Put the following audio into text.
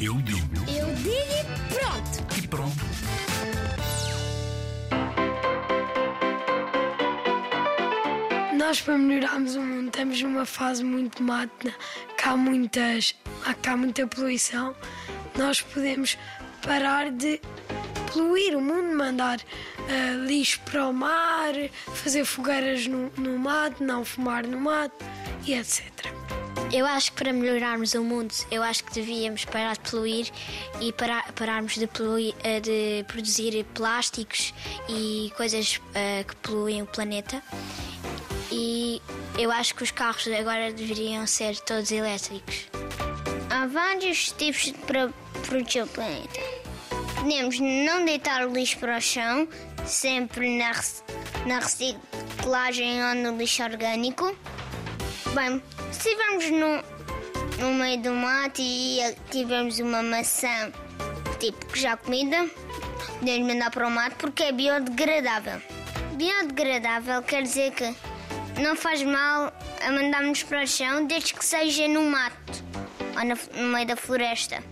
Eu digo Eu digo e pronto. e pronto. Nós, para melhorarmos o mundo, estamos numa fase muito mata, que há, muitas, há cá muita poluição. Nós podemos parar de poluir o mundo, mandar ah, lixo para o mar, fazer fogueiras no, no mato, não fumar no mato e etc. Eu acho que para melhorarmos o mundo, eu acho que devíamos parar de poluir e parar, pararmos de, poluir, eh, de produzir plásticos e coisas eh, que poluem o planeta. E eu acho que os carros agora deveriam ser todos elétricos. Há vários tipos para proteger o planeta. Podemos não deitar o lixo para o chão, sempre na, na reciclagem ou no lixo orgânico. Bem, se estivermos no, no meio do mato e tivermos uma maçã, tipo já comida, podemos mandar para o mato porque é biodegradável. Biodegradável quer dizer que não faz mal a mandarmos para o chão desde que seja no mato ou no meio da floresta.